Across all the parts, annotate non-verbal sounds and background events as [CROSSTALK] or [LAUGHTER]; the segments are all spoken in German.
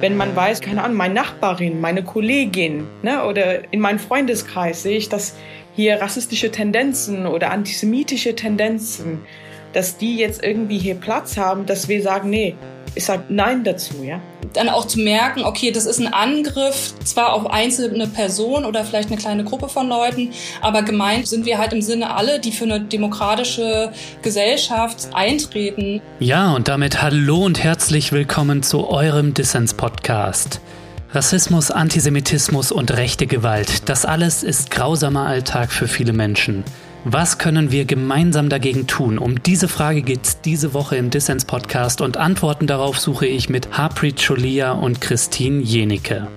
Wenn man weiß, keine Ahnung, meine Nachbarin, meine Kollegin ne, oder in meinem Freundeskreis sehe ich, dass hier rassistische Tendenzen oder antisemitische Tendenzen, dass die jetzt irgendwie hier Platz haben, dass wir sagen, nee, ich sage Nein dazu, ja. Dann auch zu merken, okay, das ist ein Angriff zwar auf einzelne Personen oder vielleicht eine kleine Gruppe von Leuten, aber gemeint sind wir halt im Sinne alle, die für eine demokratische Gesellschaft eintreten. Ja, und damit hallo und herzlich willkommen zu eurem Dissens-Podcast. Rassismus, Antisemitismus und rechte Gewalt, das alles ist grausamer Alltag für viele Menschen. Was können wir gemeinsam dagegen tun? Um diese Frage geht es diese Woche im Dissens Podcast und Antworten darauf suche ich mit Harpreet Cholia und Christine Jenicke.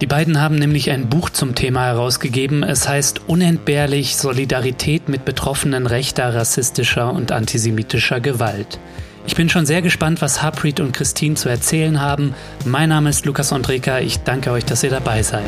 Die beiden haben nämlich ein Buch zum Thema herausgegeben. Es heißt Unentbehrlich Solidarität mit Betroffenen rechter, rassistischer und antisemitischer Gewalt. Ich bin schon sehr gespannt, was Harpreet und Christine zu erzählen haben. Mein Name ist Lukas Andreka. Ich danke euch, dass ihr dabei seid.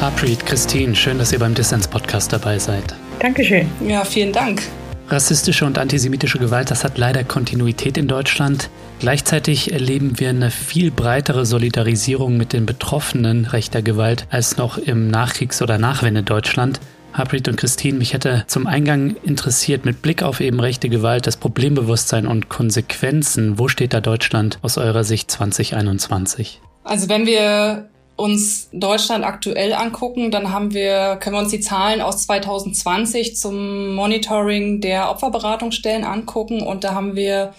Harpreet, Christine, schön, dass ihr beim Dissens-Podcast dabei seid. Dankeschön. Ja, vielen Dank. Rassistische und antisemitische Gewalt, das hat leider Kontinuität in Deutschland. Gleichzeitig erleben wir eine viel breitere Solidarisierung mit den Betroffenen rechter Gewalt als noch im Nachkriegs- oder Nachwende-Deutschland. Harpreet und Christine, mich hätte zum Eingang interessiert, mit Blick auf eben rechte Gewalt, das Problembewusstsein und Konsequenzen, wo steht da Deutschland aus eurer Sicht 2021? Also wenn wir uns Deutschland aktuell angucken, dann haben wir, können wir uns die Zahlen aus 2020 zum Monitoring der Opferberatungsstellen angucken und da haben wir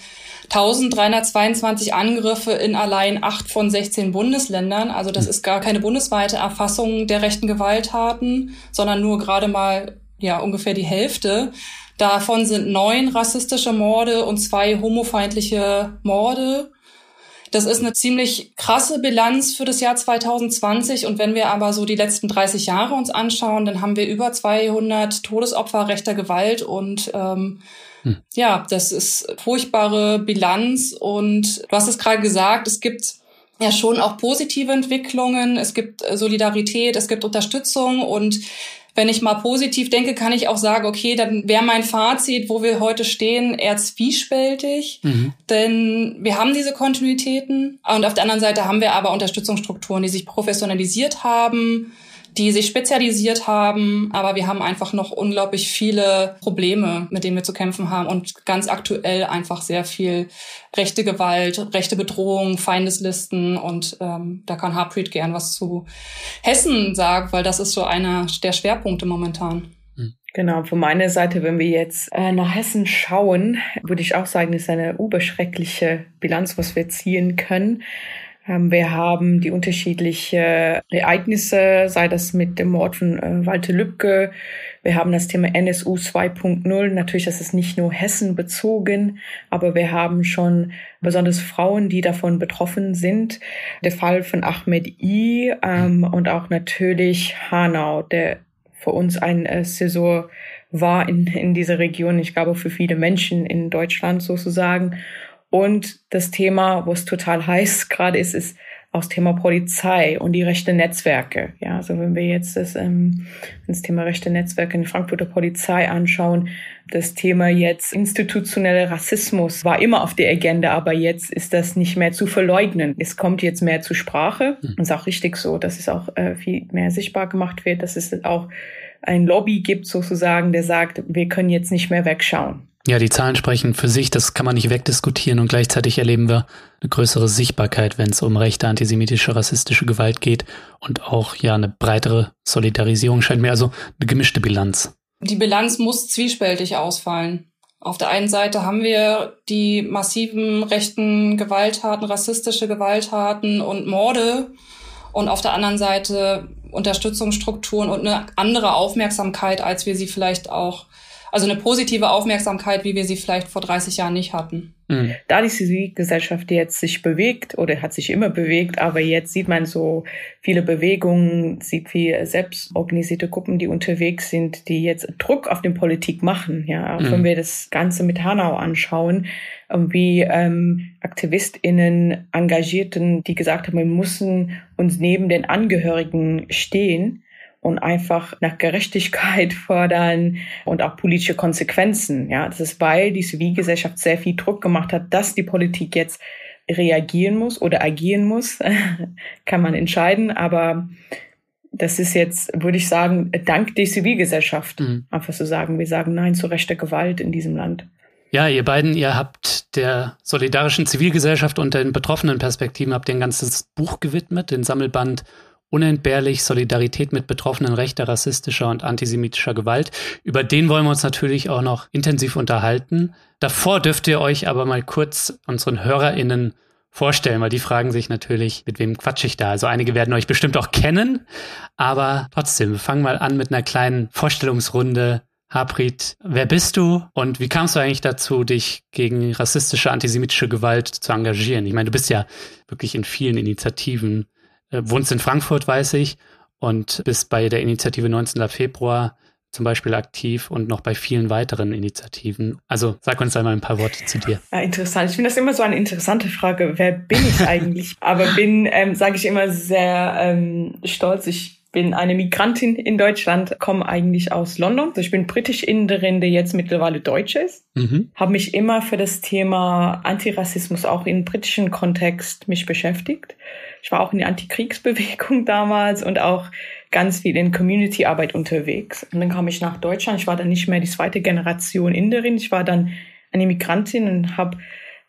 1322 Angriffe in allein acht von 16 Bundesländern. Also das hm. ist gar keine bundesweite Erfassung der rechten Gewalttaten, sondern nur gerade mal ja ungefähr die Hälfte. Davon sind neun rassistische Morde und zwei homofeindliche Morde. Das ist eine ziemlich krasse Bilanz für das Jahr 2020. Und wenn wir aber so die letzten 30 Jahre uns anschauen, dann haben wir über 200 Todesopfer rechter Gewalt und ähm, hm. ja, das ist furchtbare Bilanz. Und du hast es gerade gesagt, es gibt ja schon auch positive Entwicklungen. Es gibt Solidarität, es gibt Unterstützung und wenn ich mal positiv denke, kann ich auch sagen, okay, dann wäre mein Fazit, wo wir heute stehen, eher zwiespältig. Mhm. Denn wir haben diese Kontinuitäten und auf der anderen Seite haben wir aber Unterstützungsstrukturen, die sich professionalisiert haben, die sich spezialisiert haben, aber wir haben einfach noch unglaublich viele Probleme, mit denen wir zu kämpfen haben und ganz aktuell einfach sehr viel rechte Gewalt, rechte Bedrohung, Feindeslisten und ähm, da kann Harpreet gern was zu Hessen sagen, weil das ist so einer der Schwerpunkte momentan. Hm. Genau, von meiner Seite, wenn wir jetzt äh, nach Hessen schauen, würde ich auch sagen, ist eine überschreckliche Bilanz, was wir ziehen können. Ähm, wir haben die unterschiedlichen Ereignisse, sei das mit dem Mord von äh, Walter Lübcke. Wir haben das Thema NSU 2.0. Natürlich, das ist nicht nur Hessen bezogen, aber wir haben schon besonders Frauen, die davon betroffen sind. Der Fall von Ahmed I ähm, und auch natürlich Hanau, der für uns ein äh, Saison war in, in dieser Region. Ich glaube, für viele Menschen in Deutschland sozusagen. Und das Thema, wo es total heiß gerade ist, ist auch das Thema Polizei und die rechte Netzwerke. Ja, also wenn wir jetzt das, ähm, das Thema rechte Netzwerke in Frankfurter Polizei anschauen, das Thema jetzt institutioneller Rassismus war immer auf der Agenda, aber jetzt ist das nicht mehr zu verleugnen. Es kommt jetzt mehr zur Sprache. Mhm. Und ist auch richtig so, dass es auch äh, viel mehr sichtbar gemacht wird, dass es auch ein Lobby gibt sozusagen, der sagt, wir können jetzt nicht mehr wegschauen. Ja, die Zahlen sprechen für sich, das kann man nicht wegdiskutieren und gleichzeitig erleben wir eine größere Sichtbarkeit, wenn es um rechte, antisemitische, rassistische Gewalt geht und auch ja eine breitere Solidarisierung scheint mir also eine gemischte Bilanz. Die Bilanz muss zwiespältig ausfallen. Auf der einen Seite haben wir die massiven rechten Gewalttaten, rassistische Gewalttaten und Morde und auf der anderen Seite Unterstützungsstrukturen und eine andere Aufmerksamkeit, als wir sie vielleicht auch also eine positive Aufmerksamkeit, wie wir sie vielleicht vor 30 Jahren nicht hatten. Mhm. Da die Zivilgesellschaft jetzt sich bewegt oder hat sich immer bewegt, aber jetzt sieht man so viele Bewegungen, sieht viele selbstorganisierte Gruppen, die unterwegs sind, die jetzt Druck auf die Politik machen. Ja, auch mhm. wenn wir das Ganze mit Hanau anschauen, wie ähm, AktivistInnen, Engagierten, die gesagt haben, wir müssen uns neben den Angehörigen stehen und einfach nach Gerechtigkeit [LAUGHS] fordern und auch politische Konsequenzen. Ja, das ist, weil die Zivilgesellschaft sehr viel Druck gemacht hat, dass die Politik jetzt reagieren muss oder agieren muss, [LAUGHS] kann man entscheiden. Aber das ist jetzt, würde ich sagen, dank der Zivilgesellschaft, mhm. einfach zu sagen, wir sagen Nein zu rechter Gewalt in diesem Land. Ja, ihr beiden, ihr habt der solidarischen Zivilgesellschaft und den betroffenen Perspektiven habt ihr ein ganzes Buch gewidmet, den Sammelband Unentbehrlich Solidarität mit Betroffenen rechter, rassistischer und antisemitischer Gewalt. Über den wollen wir uns natürlich auch noch intensiv unterhalten. Davor dürft ihr euch aber mal kurz unseren HörerInnen vorstellen, weil die fragen sich natürlich, mit wem quatsch ich da? Also einige werden euch bestimmt auch kennen, aber trotzdem, wir fangen mal an mit einer kleinen Vorstellungsrunde. Harpreet, wer bist du und wie kamst du eigentlich dazu, dich gegen rassistische, antisemitische Gewalt zu engagieren? Ich meine, du bist ja wirklich in vielen Initiativen, äh, wohnst in Frankfurt, weiß ich, und bist bei der Initiative 19. Februar zum Beispiel aktiv und noch bei vielen weiteren Initiativen. Also sag uns einmal ein paar Worte zu dir. Ja, interessant. Ich finde das immer so eine interessante Frage. Wer bin ich eigentlich? [LAUGHS] Aber bin, ähm, sage ich immer, sehr ähm, stolz. Ich bin eine Migrantin in Deutschland, komme eigentlich aus London. Also ich bin britisch-Inderin, die jetzt mittlerweile Deutsch ist. Mhm. Habe mich immer für das Thema Antirassismus auch im britischen Kontext mich beschäftigt. Ich war auch in der Antikriegsbewegung [LAUGHS] damals und auch ganz viel in Community-Arbeit unterwegs. Und dann kam ich nach Deutschland. Ich war dann nicht mehr die zweite Generation Inderin. Ich war dann eine Migrantin und habe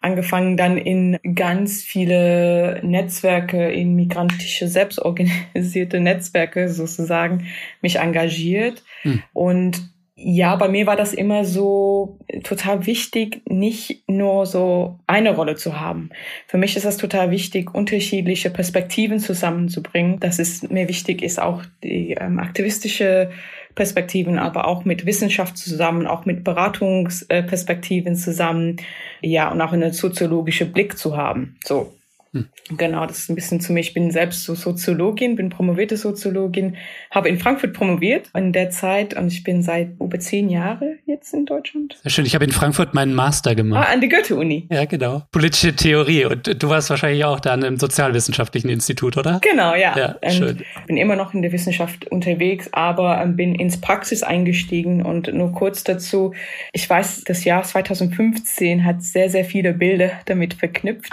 angefangen dann in ganz viele Netzwerke, in migrantische, selbstorganisierte Netzwerke sozusagen mich engagiert. Hm. Und ja, bei mir war das immer so total wichtig, nicht nur so eine Rolle zu haben. Für mich ist das total wichtig, unterschiedliche Perspektiven zusammenzubringen. Dass es mir wichtig ist, auch die ähm, aktivistische Perspektiven, aber auch mit Wissenschaft zusammen, auch mit Beratungsperspektiven zusammen, ja, und auch einen soziologischen Blick zu haben. So. Hm. Genau, das ist ein bisschen zu mir. Ich bin selbst so Soziologin, bin promovierte Soziologin, habe in Frankfurt promoviert in der Zeit und ich bin seit über zehn Jahren jetzt in Deutschland. Sehr schön. Ich habe in Frankfurt meinen Master gemacht. Ah, an der Goethe-Uni. Ja, genau. Politische Theorie. Und du warst wahrscheinlich auch da an einem sozialwissenschaftlichen Institut, oder? Genau, ja. ja ähm, schön. bin immer noch in der Wissenschaft unterwegs, aber ähm, bin ins Praxis eingestiegen und nur kurz dazu. Ich weiß, das Jahr 2015 hat sehr, sehr viele Bilder damit verknüpft.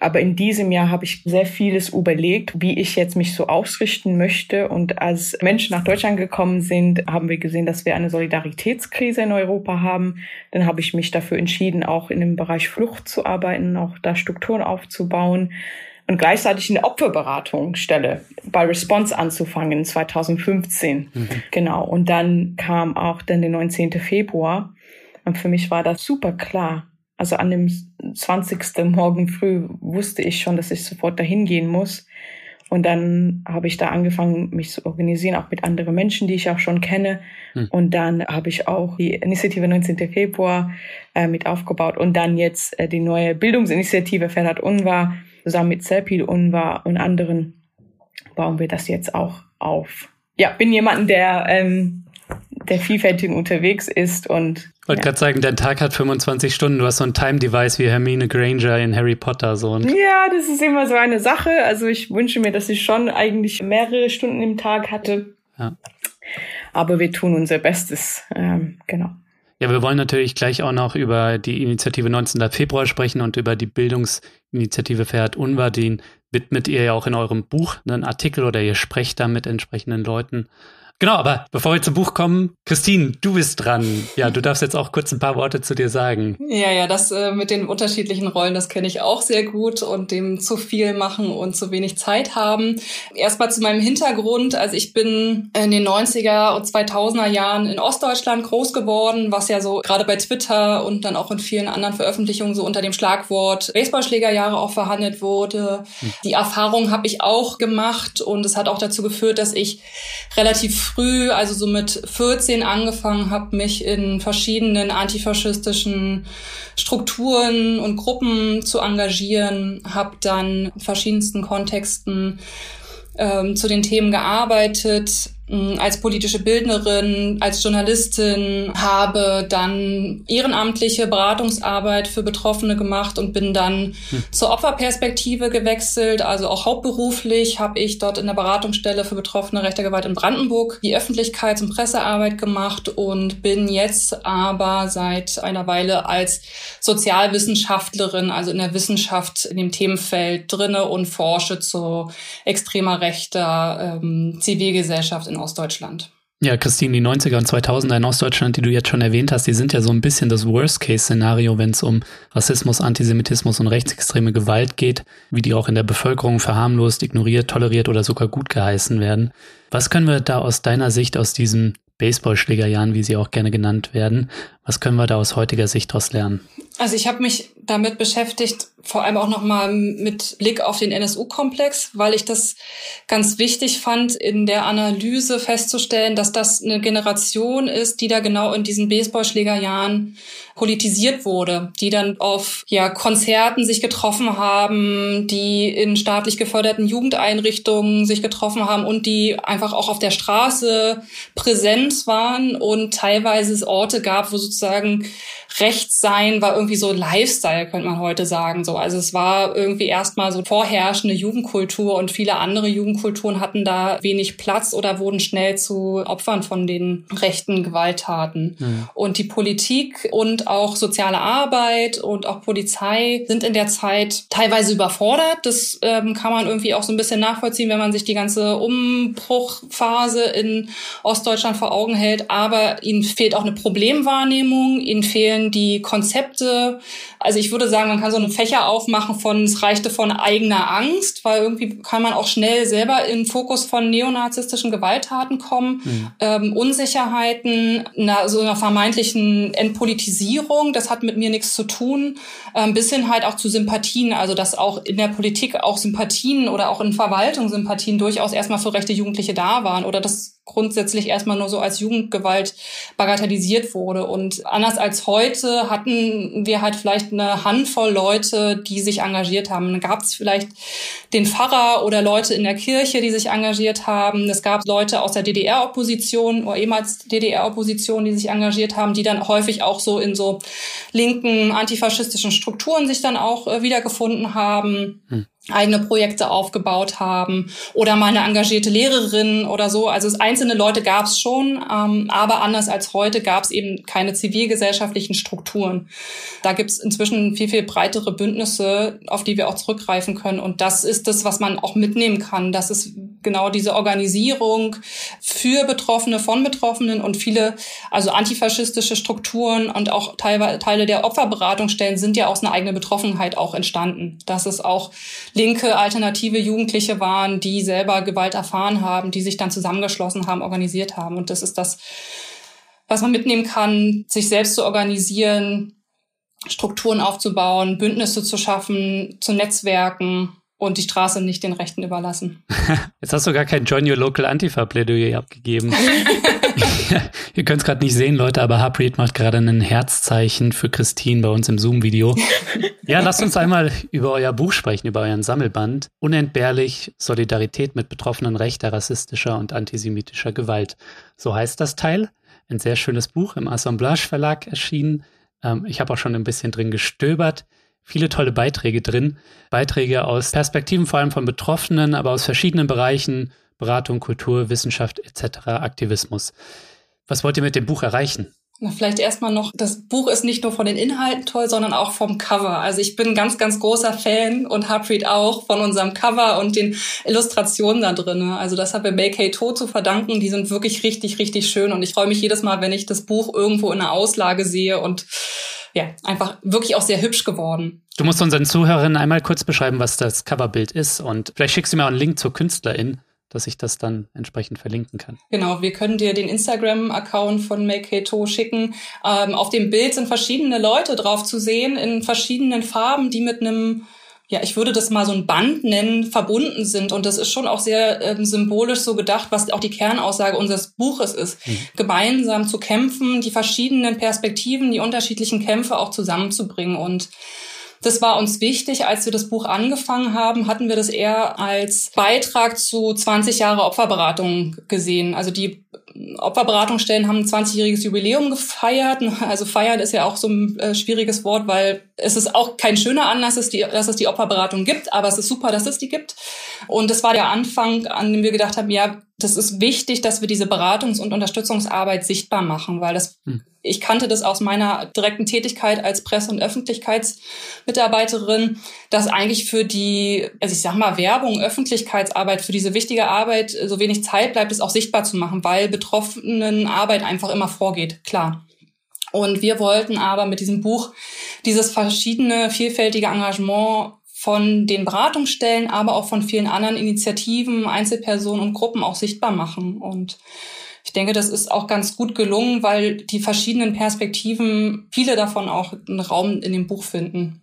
Aber in diesem Jahr habe ich sehr vieles überlegt, wie ich jetzt mich so ausrichten möchte. Und als Menschen nach Deutschland gekommen sind, haben wir gesehen, dass wir eine Solidaritätskrise in Europa haben. Dann habe ich mich dafür entschieden, auch in dem Bereich Flucht zu arbeiten, auch da Strukturen aufzubauen und gleichzeitig eine Opferberatungsstelle bei Response anzufangen 2015. Mhm. Genau. Und dann kam auch dann der 19. Februar. Und für mich war das super klar also an dem 20. Morgen früh wusste ich schon, dass ich sofort dahin gehen muss. Und dann habe ich da angefangen, mich zu organisieren, auch mit anderen Menschen, die ich auch schon kenne. Hm. Und dann habe ich auch die Initiative 19. Februar äh, mit aufgebaut und dann jetzt äh, die neue Bildungsinitiative Ferhat Unwa zusammen mit Serpil Unwa und anderen bauen wir das jetzt auch auf. Ja, bin jemand, der ähm, der vielfältig unterwegs ist und wollte ja. gerade sagen, dein Tag hat 25 Stunden. Du hast so ein Time-Device wie Hermine Granger in Harry Potter. So. Und ja, das ist immer so eine Sache. Also ich wünsche mir, dass ich schon eigentlich mehrere Stunden im Tag hatte. Ja. Aber wir tun unser Bestes. Ähm, genau. Ja, wir wollen natürlich gleich auch noch über die Initiative 19. Februar sprechen und über die Bildungsinitiative Fährt Unwahr. Den widmet ihr ja auch in eurem Buch einen Artikel oder ihr sprecht da mit entsprechenden Leuten. Genau, aber bevor wir zum Buch kommen, Christine, du bist dran. Ja, du darfst jetzt auch kurz ein paar Worte zu dir sagen. Ja, ja, das äh, mit den unterschiedlichen Rollen, das kenne ich auch sehr gut und dem zu viel machen und zu wenig Zeit haben. Erstmal zu meinem Hintergrund. Also ich bin in den 90er und 2000er Jahren in Ostdeutschland groß geworden, was ja so gerade bei Twitter und dann auch in vielen anderen Veröffentlichungen so unter dem Schlagwort Baseballschlägerjahre auch verhandelt wurde. Hm. Die Erfahrung habe ich auch gemacht und es hat auch dazu geführt, dass ich relativ früh, also so mit 14 angefangen habe, mich in verschiedenen antifaschistischen Strukturen und Gruppen zu engagieren, habe dann in verschiedensten Kontexten ähm, zu den Themen gearbeitet, als politische Bildnerin, als Journalistin, habe dann ehrenamtliche Beratungsarbeit für Betroffene gemacht und bin dann hm. zur Opferperspektive gewechselt. Also auch hauptberuflich habe ich dort in der Beratungsstelle für Betroffene rechter Gewalt in Brandenburg die Öffentlichkeits- und Pressearbeit gemacht und bin jetzt aber seit einer Weile als Sozialwissenschaftlerin, also in der Wissenschaft in dem Themenfeld drinne und forsche zu extremer rechter ähm, Zivilgesellschaft in Ostdeutschland. Ja, Christine, die 90er und 2000er in Ostdeutschland, die du jetzt schon erwähnt hast, die sind ja so ein bisschen das Worst-Case-Szenario, wenn es um Rassismus, Antisemitismus und rechtsextreme Gewalt geht, wie die auch in der Bevölkerung verharmlost, ignoriert, toleriert oder sogar gut geheißen werden. Was können wir da aus deiner Sicht aus diesen Baseballschlägerjahren, wie sie auch gerne genannt werden, was können wir da aus heutiger Sicht daraus lernen? Also ich habe mich damit beschäftigt, vor allem auch nochmal mit Blick auf den NSU-Komplex, weil ich das ganz wichtig fand, in der Analyse festzustellen, dass das eine Generation ist, die da genau in diesen Baseballschlägerjahren politisiert wurde, die dann auf ja, Konzerten sich getroffen haben, die in staatlich geförderten Jugendeinrichtungen sich getroffen haben und die einfach auch auf der Straße präsent waren und teilweise es Orte gab, wo sozusagen Rechts sein war irgendwie so Lifestyle, könnte man heute sagen. So, also es war irgendwie erstmal so vorherrschende Jugendkultur und viele andere Jugendkulturen hatten da wenig Platz oder wurden schnell zu Opfern von den rechten Gewalttaten. Mhm. Und die Politik und auch soziale Arbeit und auch Polizei sind in der Zeit teilweise überfordert. Das ähm, kann man irgendwie auch so ein bisschen nachvollziehen, wenn man sich die ganze Umbruchphase in Ostdeutschland vor Augen hält. Aber ihnen fehlt auch eine Problemwahrnehmung, ihnen fehlen die Konzepte. Also ich würde sagen, man kann so eine Fächer aufmachen von, es reichte von eigener Angst, weil irgendwie kann man auch schnell selber in Fokus von neonazistischen Gewalttaten kommen, mhm. ähm, Unsicherheiten, na, so einer vermeintlichen Entpolitisierung, das hat mit mir nichts zu tun, ähm, bis hin halt auch zu Sympathien, also dass auch in der Politik auch Sympathien oder auch in Verwaltung Sympathien durchaus erstmal für rechte Jugendliche da waren oder das grundsätzlich erstmal nur so als Jugendgewalt bagatellisiert wurde. Und anders als heute hatten wir halt vielleicht eine Handvoll Leute, die sich engagiert haben. Dann gab es vielleicht den Pfarrer oder Leute in der Kirche, die sich engagiert haben. Es gab Leute aus der DDR-Opposition oder ehemals DDR-Opposition, die sich engagiert haben, die dann häufig auch so in so linken antifaschistischen Strukturen sich dann auch äh, wiedergefunden haben. Hm eigene Projekte aufgebaut haben oder mal eine engagierte Lehrerin oder so. Also einzelne Leute gab es schon, ähm, aber anders als heute gab es eben keine zivilgesellschaftlichen Strukturen. Da gibt es inzwischen viel, viel breitere Bündnisse, auf die wir auch zurückgreifen können. Und das ist das, was man auch mitnehmen kann. Das ist genau diese Organisierung für Betroffene, von Betroffenen und viele, also antifaschistische Strukturen und auch Teile, der Opferberatungsstellen sind ja aus einer eigenen Betroffenheit auch entstanden. Das ist auch linke alternative Jugendliche waren, die selber Gewalt erfahren haben, die sich dann zusammengeschlossen haben, organisiert haben. Und das ist das, was man mitnehmen kann, sich selbst zu organisieren, Strukturen aufzubauen, Bündnisse zu schaffen, zu Netzwerken und die Straße nicht den Rechten überlassen. [LAUGHS] Jetzt hast du gar kein Join Your Local Antifa-Plädoyer abgegeben. [LAUGHS] Ihr könnt es gerade nicht sehen, Leute, aber Harpreet macht gerade ein Herzzeichen für Christine bei uns im Zoom-Video. [LAUGHS] Ja, lasst uns einmal über euer Buch sprechen, über euren Sammelband. Unentbehrlich Solidarität mit Betroffenen rechter, rassistischer und antisemitischer Gewalt. So heißt das Teil. Ein sehr schönes Buch im Assemblage Verlag erschienen. Ähm, ich habe auch schon ein bisschen drin gestöbert viele tolle Beiträge drin. Beiträge aus Perspektiven vor allem von Betroffenen, aber aus verschiedenen Bereichen, Beratung, Kultur, Wissenschaft etc., Aktivismus. Was wollt ihr mit dem Buch erreichen? Na, vielleicht erstmal noch, das Buch ist nicht nur von den Inhalten toll, sondern auch vom Cover. Also ich bin ganz, ganz großer Fan und Harpreet auch von unserem Cover und den Illustrationen da drin. Also das haben wir Make To zu verdanken. Die sind wirklich richtig, richtig schön und ich freue mich jedes Mal, wenn ich das Buch irgendwo in der Auslage sehe und ja, einfach wirklich auch sehr hübsch geworden. Du musst unseren Zuhörerinnen einmal kurz beschreiben, was das Coverbild ist und vielleicht schickst du mir auch einen Link zur Künstlerin, dass ich das dann entsprechend verlinken kann. Genau, wir können dir den Instagram-Account von Make To schicken. Ähm, auf dem Bild sind verschiedene Leute drauf zu sehen in verschiedenen Farben, die mit einem ja, ich würde das mal so ein Band nennen, verbunden sind. Und das ist schon auch sehr ähm, symbolisch so gedacht, was auch die Kernaussage unseres Buches ist. Mhm. Gemeinsam zu kämpfen, die verschiedenen Perspektiven, die unterschiedlichen Kämpfe auch zusammenzubringen. Und Das war uns wichtig. Als wir das Buch angefangen haben, hatten wir das eher als Beitrag zu 20 Jahre Opferberatung gesehen. Also die Opferberatungsstellen haben ein 20-jähriges Jubiläum gefeiert. Also feiern ist ja auch so ein äh, schwieriges Wort, weil es ist auch kein schöner Anlass, dass, die, dass es die Opferberatung gibt, aber es ist super, dass es die gibt. Und das war der Anfang, an dem wir gedacht haben, ja, das ist wichtig, dass wir diese Beratungs- und Unterstützungsarbeit sichtbar machen, weil das, hm. ich kannte das aus meiner direkten Tätigkeit als Presse- und Öffentlichkeitsmitarbeiterin, dass eigentlich für die, also ich sag mal, Werbung, Öffentlichkeitsarbeit, für diese wichtige Arbeit so wenig Zeit bleibt, es auch sichtbar zu machen, weil betroffenen Arbeit einfach immer vorgeht, klar. Und wir wollten aber mit diesem Buch dieses verschiedene, vielfältige Engagement von den Beratungsstellen, aber auch von vielen anderen Initiativen, Einzelpersonen und Gruppen auch sichtbar machen. Und ich denke, das ist auch ganz gut gelungen, weil die verschiedenen Perspektiven, viele davon auch einen Raum in dem Buch finden.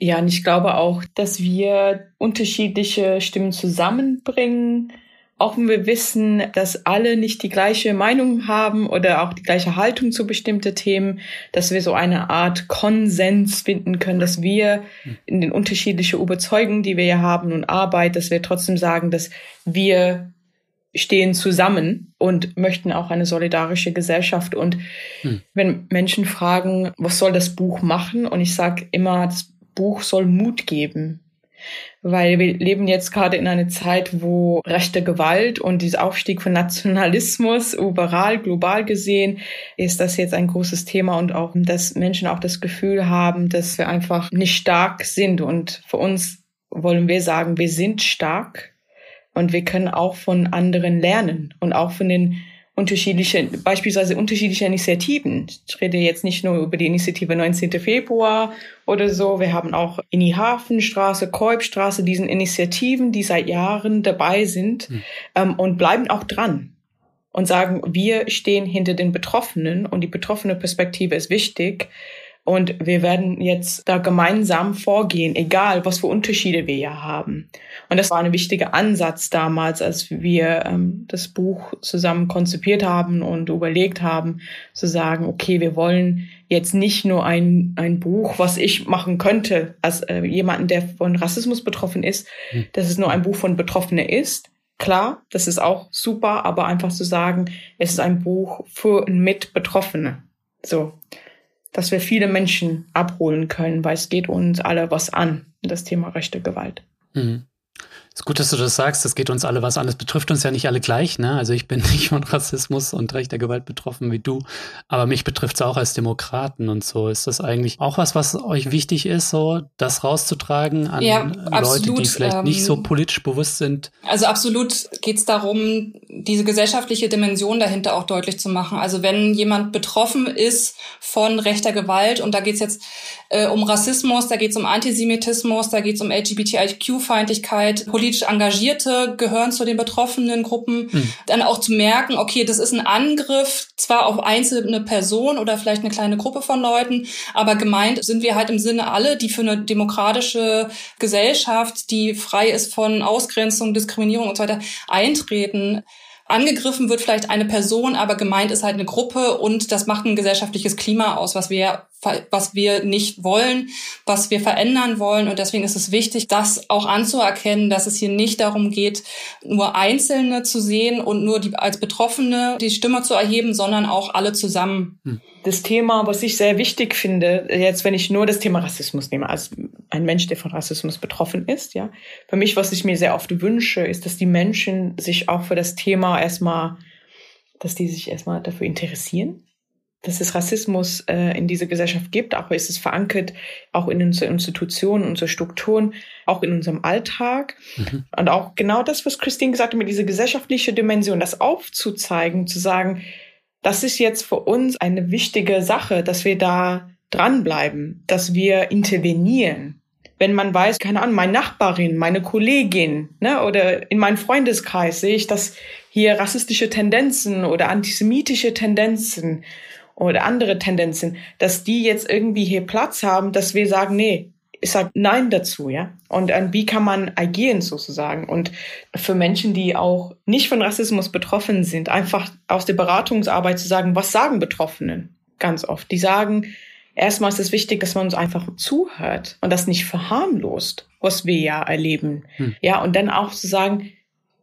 Ja, und ich glaube auch, dass wir unterschiedliche Stimmen zusammenbringen, auch wenn wir wissen, dass alle nicht die gleiche Meinung haben oder auch die gleiche Haltung zu bestimmten Themen, dass wir so eine Art Konsens finden können, dass wir in den unterschiedlichen Überzeugungen, die wir ja haben und Arbeit, dass wir trotzdem sagen, dass wir stehen zusammen und möchten auch eine solidarische Gesellschaft. Und hm. wenn Menschen fragen, was soll das Buch machen? Und ich sage immer, das Buch soll Mut geben weil wir leben jetzt gerade in einer Zeit, wo rechte Gewalt und dieser Aufstieg von Nationalismus [LAUGHS] überall global gesehen ist das jetzt ein großes Thema und auch, dass Menschen auch das Gefühl haben, dass wir einfach nicht stark sind. Und für uns wollen wir sagen, wir sind stark und wir können auch von anderen lernen und auch von den unterschiedliche, beispielsweise unterschiedliche Initiativen. Ich rede jetzt nicht nur über die Initiative 19. Februar oder so. Wir haben auch in die Hafenstraße, Kolbstraße, diesen Initiativen, die seit Jahren dabei sind hm. ähm, und bleiben auch dran und sagen, wir stehen hinter den Betroffenen und die betroffene Perspektive ist wichtig. Und wir werden jetzt da gemeinsam vorgehen, egal was für Unterschiede wir ja haben. Und das war ein wichtiger Ansatz damals, als wir ähm, das Buch zusammen konzipiert haben und überlegt haben, zu sagen, okay, wir wollen jetzt nicht nur ein, ein Buch, was ich machen könnte, als äh, jemanden, der von Rassismus betroffen ist, hm. dass es nur ein Buch von Betroffenen ist. Klar, das ist auch super, aber einfach zu sagen, es ist ein Buch für und mit Betroffene. So dass wir viele Menschen abholen können, weil es geht uns alle was an, das Thema rechte Gewalt. Mhm. Ist gut, dass du das sagst. Das geht uns alle was an. Es betrifft uns ja nicht alle gleich. Ne? Also ich bin [LAUGHS] nicht von Rassismus und rechter Gewalt betroffen wie du, aber mich betrifft es auch als Demokraten und so. Ist das eigentlich auch was, was euch wichtig ist, so das rauszutragen an ja, Leute, absolut. die vielleicht ähm, nicht so politisch bewusst sind? Also absolut geht es darum, diese gesellschaftliche Dimension dahinter auch deutlich zu machen. Also wenn jemand betroffen ist von rechter Gewalt und da geht es jetzt äh, um Rassismus, da geht es um Antisemitismus, da geht es um LGBTIQ-Feindlichkeit, politisch Engagierte gehören zu den betroffenen Gruppen, mhm. dann auch zu merken, okay, das ist ein Angriff zwar auf einzelne Personen oder vielleicht eine kleine Gruppe von Leuten, aber gemeint sind wir halt im Sinne alle, die für eine demokratische Gesellschaft, die frei ist von Ausgrenzung, Diskriminierung und so weiter, eintreten angegriffen wird vielleicht eine Person, aber gemeint ist halt eine Gruppe und das macht ein gesellschaftliches Klima aus, was wir was wir nicht wollen, was wir verändern wollen. Und deswegen ist es wichtig, das auch anzuerkennen, dass es hier nicht darum geht, nur Einzelne zu sehen und nur die, als Betroffene die Stimme zu erheben, sondern auch alle zusammen. Hm. Das Thema, was ich sehr wichtig finde, jetzt wenn ich nur das Thema Rassismus nehme, als ein Mensch, der von Rassismus betroffen ist, ja, für mich, was ich mir sehr oft wünsche, ist, dass die Menschen sich auch für das Thema erstmal, dass die sich erstmal dafür interessieren dass es Rassismus äh, in dieser Gesellschaft gibt, aber ist es verankert auch in unsere Institutionen, unsere Strukturen, auch in unserem Alltag. Mhm. Und auch genau das, was Christine gesagt hat, mit dieser gesellschaftlichen Dimension, das aufzuzeigen, zu sagen, das ist jetzt für uns eine wichtige Sache, dass wir da dranbleiben, dass wir intervenieren. Wenn man weiß, keine Ahnung, meine Nachbarin, meine Kollegin, ne, oder in meinem Freundeskreis sehe ich, dass hier rassistische Tendenzen oder antisemitische Tendenzen oder andere Tendenzen, dass die jetzt irgendwie hier Platz haben, dass wir sagen, nee, ich sag Nein dazu, ja. Und äh, wie kann man agieren sozusagen? Und für Menschen, die auch nicht von Rassismus betroffen sind, einfach aus der Beratungsarbeit zu sagen, was sagen Betroffenen ganz oft? Die sagen, erstmal ist es wichtig, dass man uns einfach zuhört und das nicht verharmlost, was wir ja erleben. Hm. Ja, und dann auch zu sagen,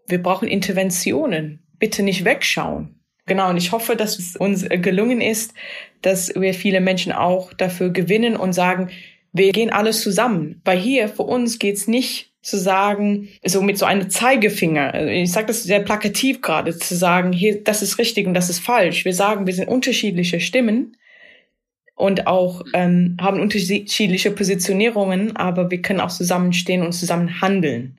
wir brauchen Interventionen. Bitte nicht wegschauen. Genau, und ich hoffe, dass es uns gelungen ist, dass wir viele Menschen auch dafür gewinnen und sagen, wir gehen alles zusammen. Weil hier für uns geht's nicht zu sagen, so mit so einem Zeigefinger, also ich sage das sehr plakativ gerade, zu sagen, hier, das ist richtig und das ist falsch. Wir sagen, wir sind unterschiedliche Stimmen und auch ähm, haben unterschiedliche Positionierungen, aber wir können auch zusammenstehen und zusammen handeln.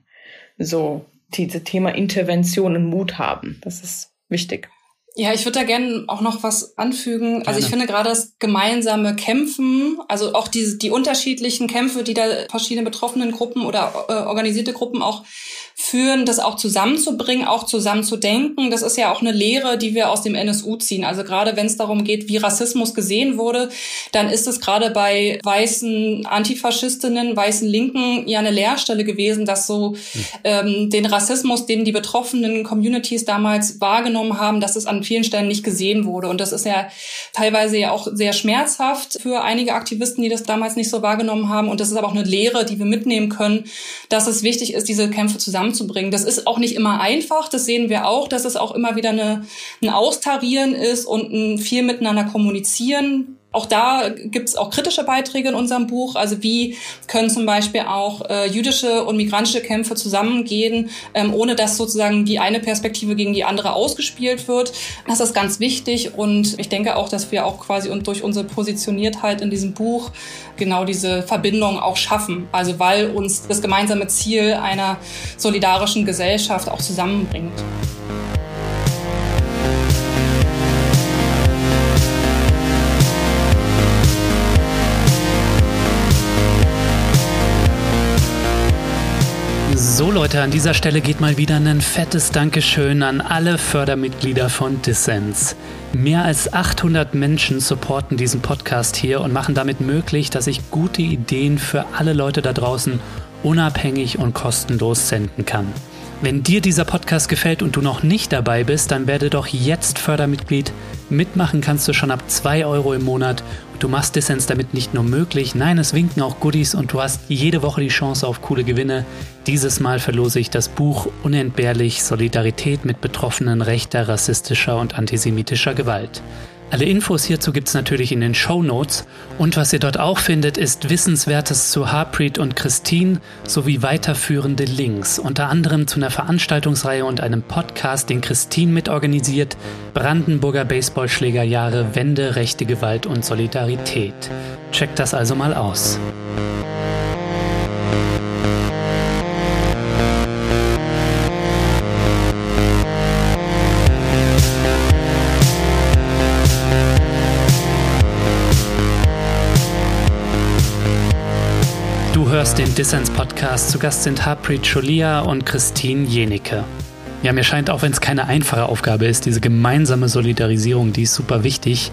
So, diese Thema Intervention und Mut haben, das ist wichtig. Ja, ich würde da gerne auch noch was anfügen. Gerne. Also ich finde gerade das gemeinsame Kämpfen, also auch die, die unterschiedlichen Kämpfe, die da verschiedene betroffenen Gruppen oder äh, organisierte Gruppen auch führen, das auch zusammenzubringen, auch zusammenzudenken. Das ist ja auch eine Lehre, die wir aus dem NSU ziehen. Also gerade wenn es darum geht, wie Rassismus gesehen wurde, dann ist es gerade bei weißen Antifaschistinnen, weißen Linken ja eine Lehrstelle gewesen, dass so ähm, den Rassismus, den die betroffenen Communities damals wahrgenommen haben, dass es an vielen Stellen nicht gesehen wurde. Und das ist ja teilweise ja auch sehr schmerzhaft für einige Aktivisten, die das damals nicht so wahrgenommen haben. Und das ist aber auch eine Lehre, die wir mitnehmen können, dass es wichtig ist, diese Kämpfe zusammen zusammenzubringen. Das ist auch nicht immer einfach. Das sehen wir auch, dass es auch immer wieder eine, ein Austarieren ist und ein viel miteinander kommunizieren. Auch da gibt es auch kritische Beiträge in unserem Buch. Also wie können zum Beispiel auch äh, jüdische und migrantische Kämpfe zusammengehen, ähm, ohne dass sozusagen die eine Perspektive gegen die andere ausgespielt wird. Das ist ganz wichtig und ich denke auch, dass wir auch quasi und durch unsere Positioniertheit in diesem Buch genau diese Verbindung auch schaffen. Also weil uns das gemeinsame Ziel einer solidarischen Gesellschaft auch zusammenbringt. So Leute, an dieser Stelle geht mal wieder ein fettes Dankeschön an alle Fördermitglieder von Dissens. Mehr als 800 Menschen supporten diesen Podcast hier und machen damit möglich, dass ich gute Ideen für alle Leute da draußen unabhängig und kostenlos senden kann. Wenn dir dieser Podcast gefällt und du noch nicht dabei bist, dann werde doch jetzt Fördermitglied. Mitmachen kannst du schon ab 2 Euro im Monat Du machst Dissens damit nicht nur möglich, nein, es winken auch Goodies und du hast jede Woche die Chance auf coole Gewinne. Dieses Mal verlose ich das Buch Unentbehrlich Solidarität mit Betroffenen rechter, rassistischer und antisemitischer Gewalt. Alle Infos hierzu gibt's natürlich in den Show Notes und was ihr dort auch findet, ist Wissenswertes zu Harpreet und Christine sowie weiterführende Links, unter anderem zu einer Veranstaltungsreihe und einem Podcast, den Christine mitorganisiert, Brandenburger Baseballschlägerjahre, Wende, rechte Gewalt und Solidarität. Checkt das also mal aus. Hörst den Dissens Podcast. Zu Gast sind Harpreet Cholia und Christine Jenicke. Ja, mir scheint, auch wenn es keine einfache Aufgabe ist, diese gemeinsame Solidarisierung, die ist super wichtig.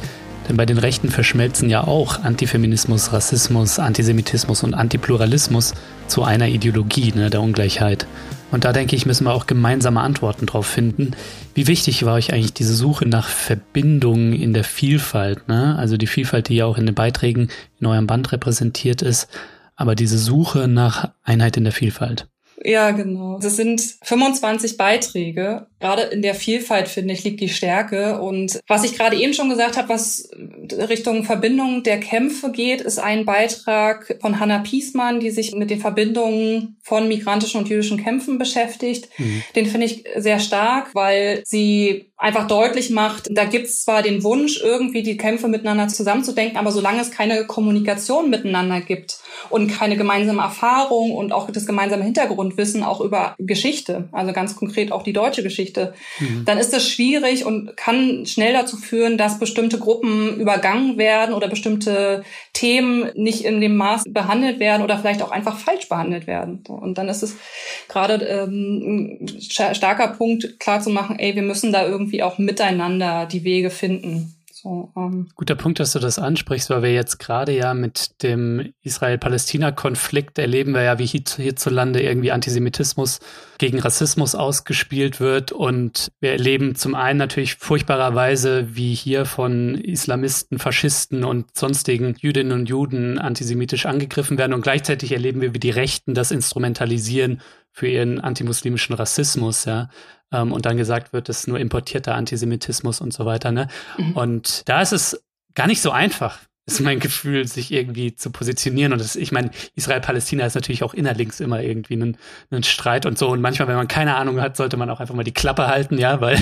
Denn bei den Rechten verschmelzen ja auch Antifeminismus, Rassismus, Antisemitismus und Antipluralismus zu einer Ideologie ne, der Ungleichheit. Und da denke ich, müssen wir auch gemeinsame Antworten drauf finden. Wie wichtig war euch eigentlich diese Suche nach Verbindungen in der Vielfalt? Ne? Also die Vielfalt, die ja auch in den Beiträgen in eurem Band repräsentiert ist aber diese Suche nach Einheit in der Vielfalt. Ja, genau. Das sind 25 Beiträge. Gerade in der Vielfalt, finde ich, liegt die Stärke. Und was ich gerade eben schon gesagt habe, was Richtung Verbindung der Kämpfe geht, ist ein Beitrag von Hannah Piesmann, die sich mit den Verbindungen von migrantischen und jüdischen Kämpfen beschäftigt. Mhm. Den finde ich sehr stark, weil sie einfach deutlich macht, da gibt es zwar den Wunsch, irgendwie die Kämpfe miteinander zusammenzudenken, aber solange es keine Kommunikation miteinander gibt und keine gemeinsame Erfahrung und auch das gemeinsame Hintergrundwissen auch über Geschichte, also ganz konkret auch die deutsche Geschichte, mhm. dann ist das schwierig und kann schnell dazu führen, dass bestimmte Gruppen übergangen werden oder bestimmte Themen nicht in dem Maß behandelt werden oder vielleicht auch einfach falsch behandelt werden. Und dann ist es gerade ähm, ein starker Punkt, klar zu machen, ey, wir müssen da irgendwie auch miteinander die Wege finden So, ähm. Guter Punkt, dass du das ansprichst, weil wir jetzt gerade ja mit dem Israel-Palästina-Konflikt erleben wir ja, wie hierzulande irgendwie Antisemitismus gegen Rassismus ausgespielt wird. Und wir erleben zum einen natürlich furchtbarerweise, wie hier von Islamisten, Faschisten und sonstigen Jüdinnen und Juden antisemitisch angegriffen werden. Und gleichzeitig erleben wir, wie die Rechten das instrumentalisieren für ihren antimuslimischen Rassismus, ja ähm, und dann gesagt wird, das ist nur importierter Antisemitismus und so weiter. Ne? Mhm. Und da ist es gar nicht so einfach, ist mein [LAUGHS] Gefühl, sich irgendwie zu positionieren. Und das, ich meine, Israel-Palästina ist natürlich auch innerlinks immer irgendwie ein, ein Streit und so. Und manchmal, wenn man keine Ahnung hat, sollte man auch einfach mal die Klappe halten, ja, weil.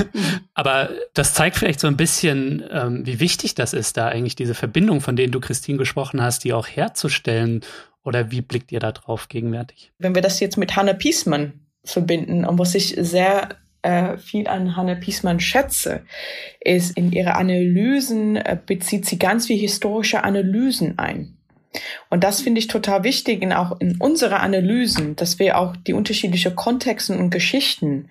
[LAUGHS] aber das zeigt vielleicht so ein bisschen, ähm, wie wichtig das ist, da eigentlich diese Verbindung, von denen du, Christine, gesprochen hast, die auch herzustellen. Oder wie blickt ihr da drauf gegenwärtig? Wenn wir das jetzt mit Hannah Piesman verbinden. Und was ich sehr äh, viel an Hanne Piesmann schätze, ist in ihre Analysen äh, bezieht sie ganz viel historische Analysen ein. Und das finde ich total wichtig, in auch in unsere Analysen, dass wir auch die unterschiedlichen Kontexte und Geschichten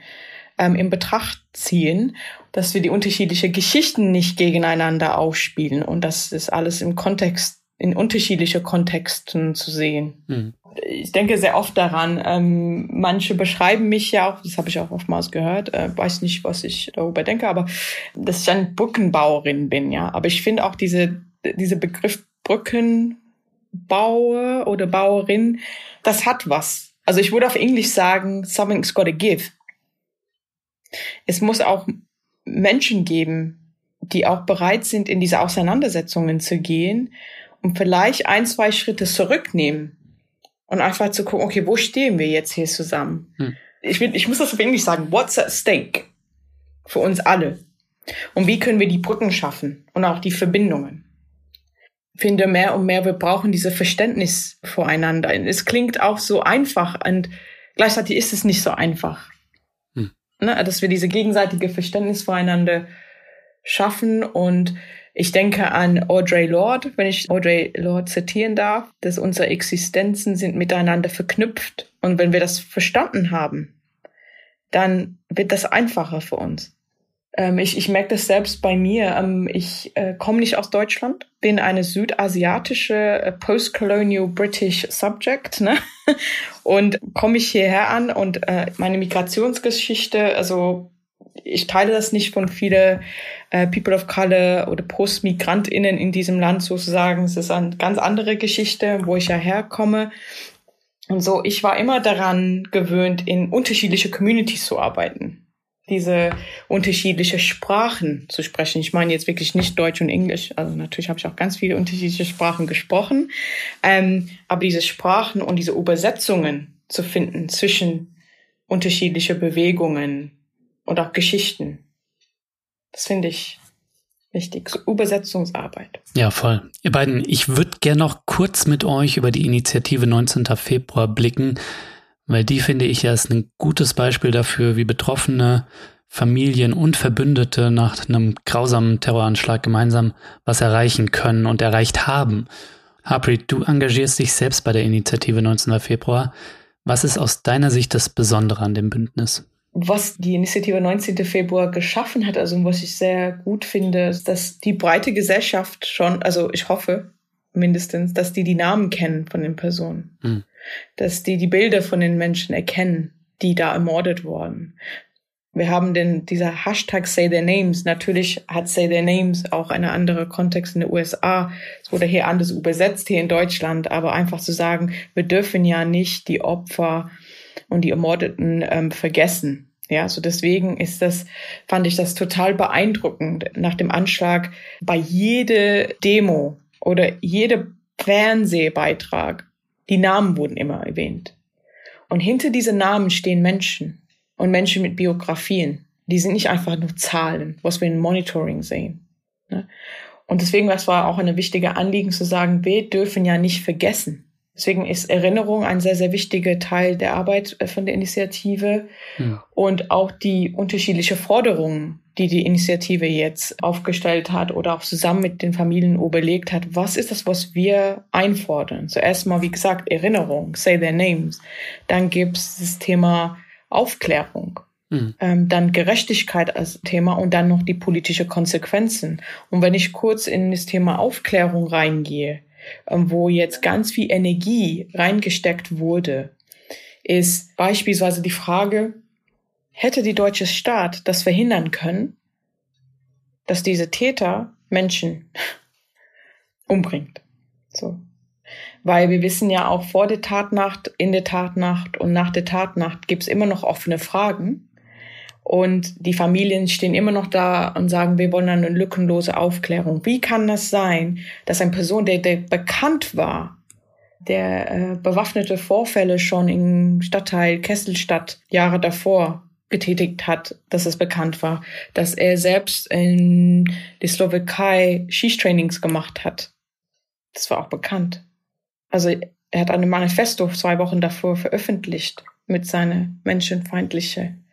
ähm, in Betracht ziehen, dass wir die unterschiedlichen Geschichten nicht gegeneinander ausspielen und dass das alles im Kontext in unterschiedliche Kontexten zu sehen. Mhm. Ich denke sehr oft daran. Ähm, manche beschreiben mich ja auch, das habe ich auch oftmals gehört, äh, weiß nicht, was ich darüber denke, aber dass ich eine Brückenbauerin bin, ja. Aber ich finde auch diese, diese Begriff Brückenbauer oder Bauerin, das hat was. Also ich würde auf Englisch sagen, something's gotta give. Es muss auch Menschen geben, die auch bereit sind, in diese Auseinandersetzungen zu gehen und vielleicht ein, zwei Schritte zurücknehmen und einfach zu gucken, okay, wo stehen wir jetzt hier zusammen? Hm. Ich, will, ich muss das auf Englisch sagen, what's at stake für uns alle? Und wie können wir die Brücken schaffen und auch die Verbindungen? Ich finde mehr und mehr, wir brauchen diese Verständnis voreinander. Es klingt auch so einfach und gleichzeitig ist es nicht so einfach. Hm. Ne, dass wir diese gegenseitige Verständnis voreinander schaffen und ich denke an Audre Lorde, wenn ich Audre Lorde zitieren darf, dass unsere Existenzen sind miteinander verknüpft. Und wenn wir das verstanden haben, dann wird das einfacher für uns. Ähm, ich, ich merke das selbst bei mir. Ähm, ich äh, komme nicht aus Deutschland, bin eine südasiatische äh, Postcolonial British Subject, ne? [LAUGHS] Und komme ich hierher an und äh, meine Migrationsgeschichte, also ich teile das nicht von viele äh, People of Color oder Postmigrantinnen in diesem Land sozusagen. Es ist eine ganz andere Geschichte, wo ich ja herkomme. Und so, ich war immer daran gewöhnt, in unterschiedliche Communities zu arbeiten. Diese unterschiedliche Sprachen zu sprechen. Ich meine jetzt wirklich nicht Deutsch und Englisch. Also natürlich habe ich auch ganz viele unterschiedliche Sprachen gesprochen. Ähm, aber diese Sprachen und diese Übersetzungen zu finden zwischen unterschiedliche Bewegungen, und auch Geschichten. Das finde ich wichtig. So Übersetzungsarbeit. Ja, voll. Ihr beiden, ich würde gerne noch kurz mit euch über die Initiative 19. Februar blicken, weil die finde ich ja ist ein gutes Beispiel dafür, wie Betroffene, Familien und Verbündete nach einem grausamen Terroranschlag gemeinsam was erreichen können und erreicht haben. Harpreet, du engagierst dich selbst bei der Initiative 19. Februar. Was ist aus deiner Sicht das Besondere an dem Bündnis? Was die Initiative 19. Februar geschaffen hat, also was ich sehr gut finde, ist, dass die breite Gesellschaft schon, also ich hoffe mindestens, dass die die Namen kennen von den Personen, mhm. dass die die Bilder von den Menschen erkennen, die da ermordet wurden. Wir haben den, dieser Hashtag Say Their Names. Natürlich hat Say Their Names auch eine andere Kontext in den USA. Es wurde hier anders übersetzt, hier in Deutschland. Aber einfach zu sagen, wir dürfen ja nicht die Opfer und die Ermordeten ähm, vergessen. Ja, so deswegen ist das, fand ich das total beeindruckend. Nach dem Anschlag bei jede Demo oder jede Fernsehbeitrag, die Namen wurden immer erwähnt. Und hinter diesen Namen stehen Menschen und Menschen mit Biografien. Die sind nicht einfach nur Zahlen, was wir in Monitoring sehen. Ne? Und deswegen, das war auch eine wichtige Anliegen zu sagen, wir dürfen ja nicht vergessen. Deswegen ist Erinnerung ein sehr, sehr wichtiger Teil der Arbeit äh, von der Initiative ja. und auch die unterschiedlichen Forderungen, die die Initiative jetzt aufgestellt hat oder auch zusammen mit den Familien überlegt hat. Was ist das, was wir einfordern? Zuerst mal, wie gesagt, Erinnerung, say their names. Dann gibt's das Thema Aufklärung. Mhm. Ähm, dann Gerechtigkeit als Thema und dann noch die politische Konsequenzen. Und wenn ich kurz in das Thema Aufklärung reingehe, wo jetzt ganz viel Energie reingesteckt wurde, ist beispielsweise die Frage, hätte die deutsche Staat das verhindern können, dass diese Täter Menschen [LAUGHS] umbringt? So. Weil wir wissen ja auch vor der Tatnacht, in der Tatnacht und nach der Tatnacht gibt's immer noch offene Fragen. Und die Familien stehen immer noch da und sagen, wir wollen eine lückenlose Aufklärung. Wie kann das sein, dass eine Person, der, der bekannt war, der äh, bewaffnete Vorfälle schon im Stadtteil Kesselstadt Jahre davor getätigt hat, dass es bekannt war, dass er selbst in die Slowakei Schießtrainings gemacht hat. Das war auch bekannt. Also er hat ein Manifesto zwei Wochen davor veröffentlicht mit seinen menschenfeindlichen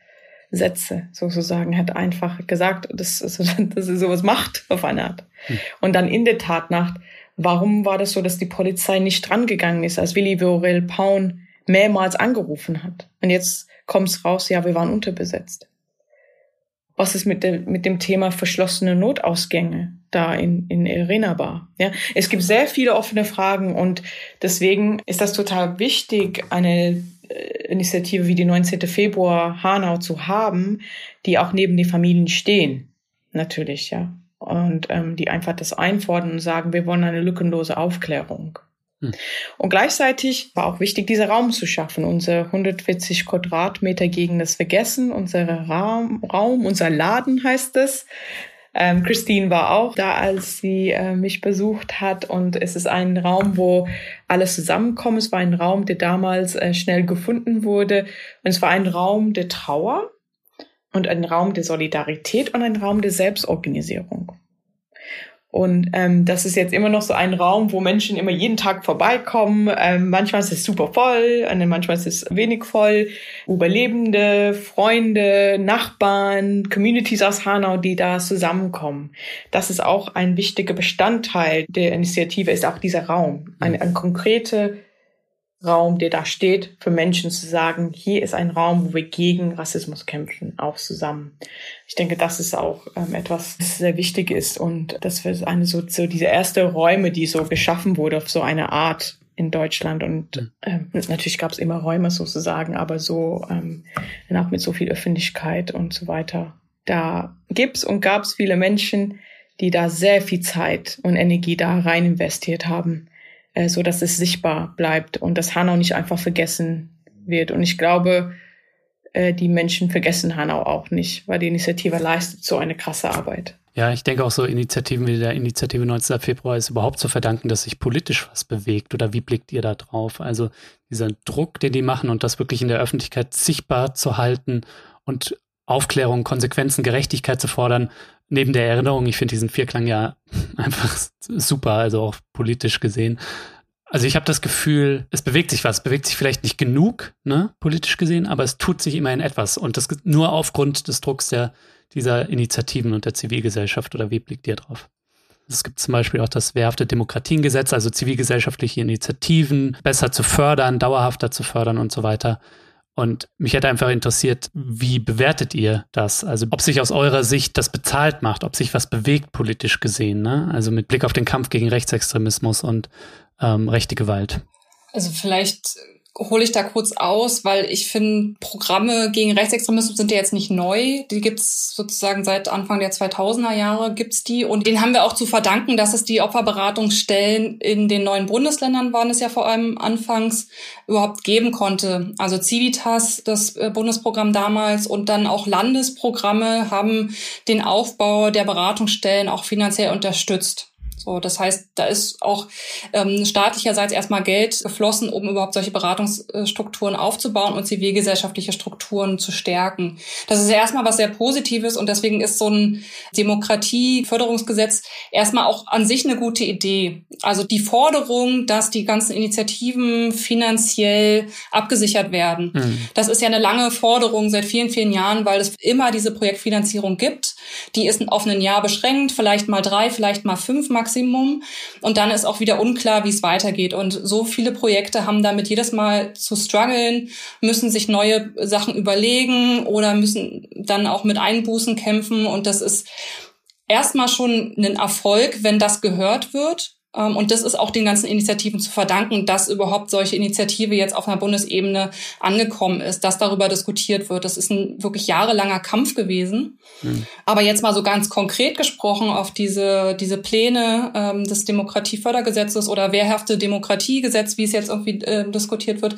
Sätze sozusagen, hat einfach gesagt, dass, [LAUGHS] dass er sowas macht auf eine Art. Hm. Und dann in der Tatnacht, warum war das so, dass die Polizei nicht drangegangen ist, als Willi Viorel Paun mehrmals angerufen hat? Und jetzt kommt es raus, ja, wir waren unterbesetzt. Was ist mit, dem mit dem Thema verschlossene Notausgänge da in, in Arena Bar? Ja, es gibt sehr viele offene Fragen und deswegen ist das total wichtig, eine Initiative wie die 19. Februar Hanau zu haben, die auch neben den Familien stehen. Natürlich, ja. Und ähm, die einfach das einfordern und sagen, wir wollen eine lückenlose Aufklärung. Hm. Und gleichzeitig war auch wichtig, diesen Raum zu schaffen. Unser 140 Quadratmeter gegen das Vergessen, unser Raum, Raum unser Laden heißt es, ähm, Christine war auch da, als sie äh, mich besucht hat. Und es ist ein Raum, wo alles zusammenkommt. Es war ein Raum, der damals äh, schnell gefunden wurde. Und es war ein Raum der Trauer und ein Raum der Solidarität und ein Raum der Selbstorganisierung. Und ähm, das ist jetzt immer noch so ein Raum, wo Menschen immer jeden Tag vorbeikommen. Ähm, manchmal ist es super voll, manchmal ist es wenig voll. Überlebende, Freunde, Nachbarn, Communities aus Hanau, die da zusammenkommen. Das ist auch ein wichtiger Bestandteil der Initiative, ist auch dieser Raum. Eine, eine konkrete Raum, der da steht, für Menschen zu sagen, hier ist ein Raum, wo wir gegen Rassismus kämpfen, auch zusammen. Ich denke, das ist auch ähm, etwas, das sehr wichtig ist und das wird eine so, so diese erste Räume, die so geschaffen wurde auf so eine Art in Deutschland und ähm, natürlich gab es immer Räume sozusagen, aber so ähm, auch mit so viel Öffentlichkeit und so weiter. Da gibt's und gab's viele Menschen, die da sehr viel Zeit und Energie da rein investiert haben äh, so dass es sichtbar bleibt und dass Hanau nicht einfach vergessen wird. Und ich glaube, äh, die Menschen vergessen Hanau auch nicht, weil die Initiative leistet so eine krasse Arbeit. Ja, ich denke auch so Initiativen wie der Initiative 19. Februar ist überhaupt zu verdanken, dass sich politisch was bewegt. Oder wie blickt ihr da drauf? Also dieser Druck, den die machen und das wirklich in der Öffentlichkeit sichtbar zu halten und Aufklärung, Konsequenzen, Gerechtigkeit zu fordern, neben der Erinnerung, ich finde diesen Vierklang ja [LAUGHS] einfach super, also auch politisch gesehen. Also ich habe das Gefühl, es bewegt sich was, bewegt sich vielleicht nicht genug, ne, politisch gesehen, aber es tut sich immerhin etwas und das nur aufgrund des Drucks der dieser Initiativen und der Zivilgesellschaft oder wie blickt ihr drauf? Es gibt zum Beispiel auch das wehrhafte Demokratiengesetz, also zivilgesellschaftliche Initiativen besser zu fördern, dauerhafter zu fördern und so weiter. Und mich hätte einfach interessiert, wie bewertet ihr das? Also ob sich aus eurer Sicht das bezahlt macht, ob sich was bewegt politisch gesehen, ne? Also mit Blick auf den Kampf gegen Rechtsextremismus und ähm, rechte Gewalt. Also vielleicht hole ich da kurz aus, weil ich finde, Programme gegen Rechtsextremismus sind ja jetzt nicht neu. Die gibt's sozusagen seit Anfang der 2000er Jahre gibt's die. Und den haben wir auch zu verdanken, dass es die Opferberatungsstellen in den neuen Bundesländern waren es ja vor allem anfangs überhaupt geben konnte. Also Civitas, das äh, Bundesprogramm damals und dann auch Landesprogramme haben den Aufbau der Beratungsstellen auch finanziell unterstützt. So, das heißt, da ist auch ähm, staatlicherseits erstmal Geld geflossen, um überhaupt solche Beratungsstrukturen aufzubauen und zivilgesellschaftliche Strukturen zu stärken. Das ist erstmal was sehr Positives und deswegen ist so ein Demokratieförderungsgesetz erstmal auch an sich eine gute Idee. Also die Forderung, dass die ganzen Initiativen finanziell abgesichert werden, mhm. das ist ja eine lange Forderung seit vielen, vielen Jahren, weil es immer diese Projektfinanzierung gibt Die ist auf ein Jahr beschränkt, vielleicht mal drei, vielleicht mal fünf Maximum. Und dann ist auch wieder unklar, wie es weitergeht. Und so viele Projekte haben damit jedes Mal zu strugglen, müssen sich neue Sachen überlegen oder müssen dann auch mit Einbußen kämpfen. Und das ist erstmal schon ein Erfolg, wenn das gehört wird. Ähm, und das ist auch den ganzen Initiativen zu verdanken, dass überhaupt solche Initiative jetzt auf einer Bundesebene angekommen ist, dass darüber diskutiert wird. Das ist ein wirklich jahrelanger Kampf gewesen. Mhm. Aber jetzt mal so ganz konkret gesprochen auf diese, diese Pläne ähm, des Demokratiefördergesetzes oder wehrhafte Demokratiegesetz, wie es jetzt irgendwie äh, diskutiert wird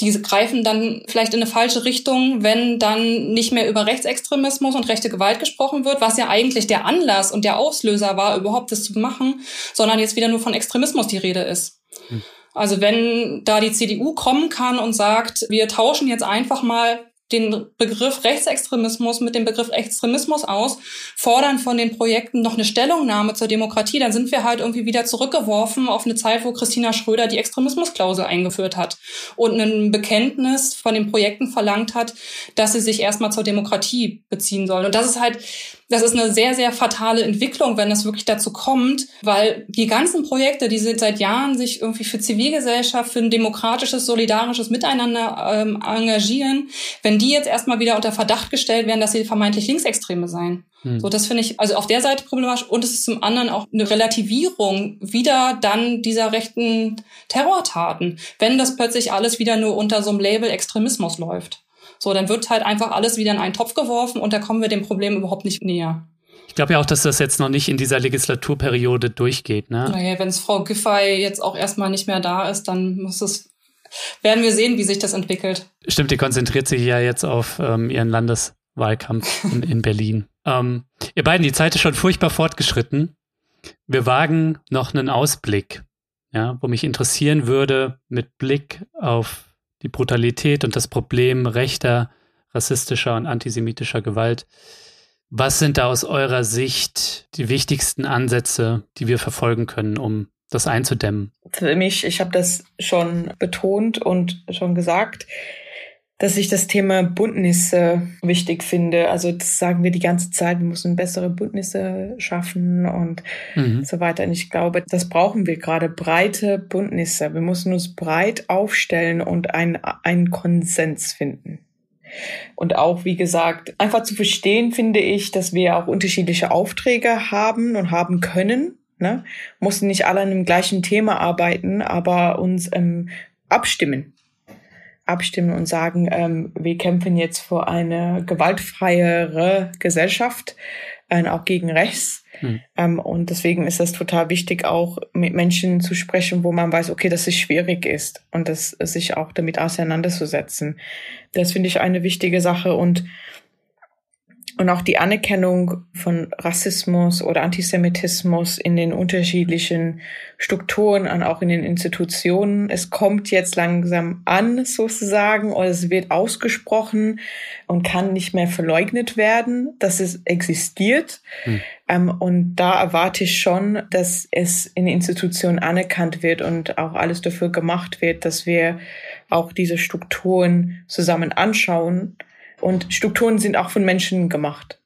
die greifen dann vielleicht in eine falsche Richtung, wenn dann nicht mehr über Rechtsextremismus und rechte Gewalt gesprochen wird, was ja eigentlich der Anlass und der Auslöser war, überhaupt das zu machen, sondern jetzt wieder nur von Extremismus die Rede ist. Hm. Also wenn da die CDU kommen kann und sagt, wir tauschen jetzt einfach mal den Begriff Rechtsextremismus mit dem Begriff Extremismus aus, fordern von den Projekten noch eine Stellungnahme zur Demokratie, dann sind wir halt irgendwie wieder zurückgeworfen auf eine Zeit, wo Christina Schröder die Extremismusklausel eingeführt hat und ein Bekenntnis von den Projekten verlangt hat, dass sie sich erstmal zur Demokratie beziehen sollen. Und das ist halt das ist eine sehr, sehr fatale Entwicklung, wenn es wirklich dazu kommt, weil die ganzen Projekte, die seit Jahren sich irgendwie für Zivilgesellschaft, für ein demokratisches, solidarisches Miteinander ähm, engagieren, wenn die jetzt erstmal wieder unter Verdacht gestellt werden, dass sie vermeintlich Linksextreme seien. Hm. So, das finde ich also auf der Seite problematisch und es ist zum anderen auch eine Relativierung wieder dann dieser rechten Terrortaten, wenn das plötzlich alles wieder nur unter so einem Label Extremismus läuft. So, dann wird halt einfach alles wieder in einen Topf geworfen und da kommen wir dem Problem überhaupt nicht näher. Ich glaube ja auch, dass das jetzt noch nicht in dieser Legislaturperiode durchgeht. Ne? Naja, wenn es Frau Giffey jetzt auch erstmal nicht mehr da ist, dann muss es, werden wir sehen, wie sich das entwickelt. Stimmt, die konzentriert sich ja jetzt auf ähm, ihren Landeswahlkampf [LAUGHS] in, in Berlin. Ähm, ihr beiden, die Zeit ist schon furchtbar fortgeschritten. Wir wagen noch einen Ausblick, ja, wo mich interessieren würde, mit Blick auf die Brutalität und das Problem rechter, rassistischer und antisemitischer Gewalt. Was sind da aus eurer Sicht die wichtigsten Ansätze, die wir verfolgen können, um das einzudämmen? Für mich, ich habe das schon betont und schon gesagt, dass ich das Thema Bündnisse wichtig finde. Also das sagen wir die ganze Zeit, wir müssen bessere Bündnisse schaffen und mhm. so weiter. Und ich glaube, das brauchen wir gerade, breite Bündnisse. Wir müssen uns breit aufstellen und einen Konsens finden. Und auch, wie gesagt, einfach zu verstehen, finde ich, dass wir auch unterschiedliche Aufträge haben und haben können. Ne? Mussten nicht alle an dem gleichen Thema arbeiten, aber uns ähm, abstimmen abstimmen und sagen, ähm, wir kämpfen jetzt für eine gewaltfreiere Gesellschaft, äh, auch gegen rechts. Hm. Ähm, und deswegen ist das total wichtig, auch mit Menschen zu sprechen, wo man weiß, okay, dass es schwierig ist und das sich auch damit auseinanderzusetzen. Das finde ich eine wichtige Sache und und auch die Anerkennung von Rassismus oder Antisemitismus in den unterschiedlichen Strukturen und auch in den Institutionen. Es kommt jetzt langsam an, sozusagen, oder es wird ausgesprochen und kann nicht mehr verleugnet werden, dass es existiert. Hm. Ähm, und da erwarte ich schon, dass es in Institutionen anerkannt wird und auch alles dafür gemacht wird, dass wir auch diese Strukturen zusammen anschauen und Strukturen sind auch von Menschen gemacht.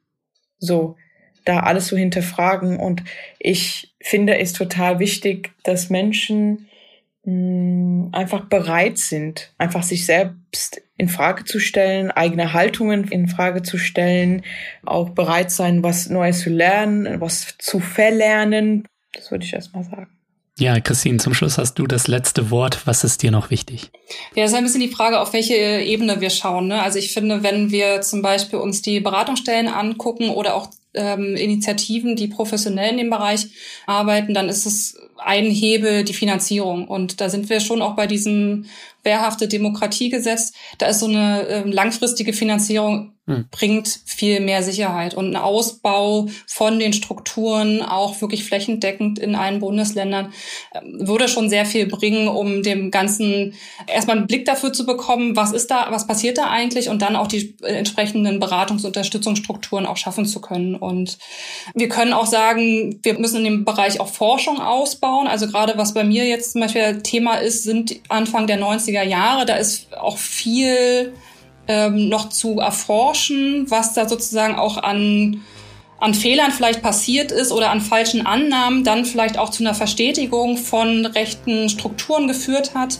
So, da alles so hinterfragen. Und ich finde es total wichtig, dass Menschen mh, mm, einfach bereit sind, einfach sich selbst in Frage zu stellen, eigene Haltungen in Frage zu stellen, auch bereit sein, was Neues zu lernen, was zu verlernen. Das würde ich erstmal sagen. Ja, Christine, zum Schluss hast du das letzte Wort. Was ist dir noch wichtig? Ja, es ist ein bisschen die Frage, auf welche Ebene wir schauen. Ne? Also ich finde, wenn wir zum Beispiel uns die Beratungsstellen angucken oder auch ähm, Initiativen, die professionell in dem Bereich arbeiten, dann ist es ein Hebel die Finanzierung. Und da sind wir schon auch bei diesem wehrhafte Demokratiegesetz. Da ist so eine äh, langfristige Finanzierung hm. bringt viel mehr Sicherheit und ein Ausbau von den Strukturen, auch wirklich flächendeckend in allen Bundesländern, ähm, würde schon sehr viel bringen, um dem Ganzen erstmal einen Blick dafür zu bekommen, was ist da, was passiert da eigentlich und dann auch die entsprechenden Beratungs- und Unterstützungsstrukturen auch schaffen zu können. Und wir können auch sagen, wir müssen in dem Bereich auch Forschung ausbauen. Also gerade was bei mir jetzt zum Beispiel Thema ist, sind Anfang der 90er Jahre, da ist auch viel ähm, noch zu erforschen, was da sozusagen auch an an Fehlern vielleicht passiert ist oder an falschen Annahmen dann vielleicht auch zu einer Verstetigung von rechten Strukturen geführt hat.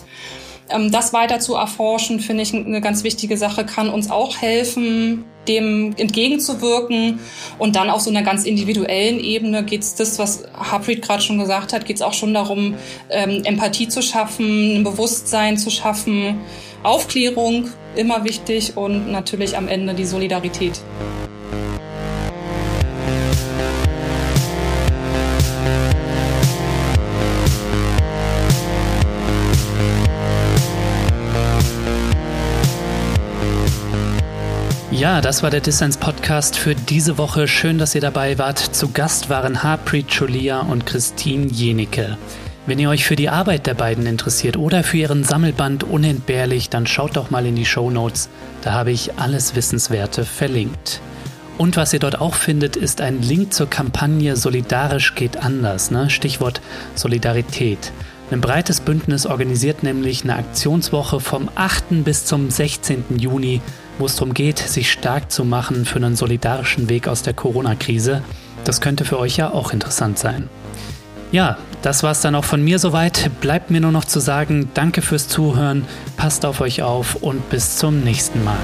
Ähm, das weiter zu erforschen, finde ich eine ganz wichtige Sache, kann uns auch helfen, dem entgegenzuwirken. Und dann auf so einer ganz individuellen Ebene geht es das, was Harpreet gerade schon gesagt hat, geht es auch schon darum, ähm, Empathie zu schaffen, ein Bewusstsein zu schaffen, Aufklärung immer wichtig und natürlich am Ende die Solidarität. Ja, das war der Dissens Podcast für diese Woche. Schön, dass ihr dabei wart. Zu Gast waren Harpreet Cholia und Christine Jenicke. Wenn ihr euch für die Arbeit der beiden interessiert oder für ihren Sammelband Unentbehrlich, dann schaut doch mal in die Show Notes. Da habe ich alles Wissenswerte verlinkt. Und was ihr dort auch findet, ist ein Link zur Kampagne Solidarisch geht anders. Ne? Stichwort Solidarität. Ein breites Bündnis organisiert nämlich eine Aktionswoche vom 8. bis zum 16. Juni wo es darum geht, sich stark zu machen für einen solidarischen Weg aus der Corona-Krise. Das könnte für euch ja auch interessant sein. Ja, das war es dann auch von mir soweit. Bleibt mir nur noch zu sagen, danke fürs Zuhören, passt auf euch auf und bis zum nächsten Mal.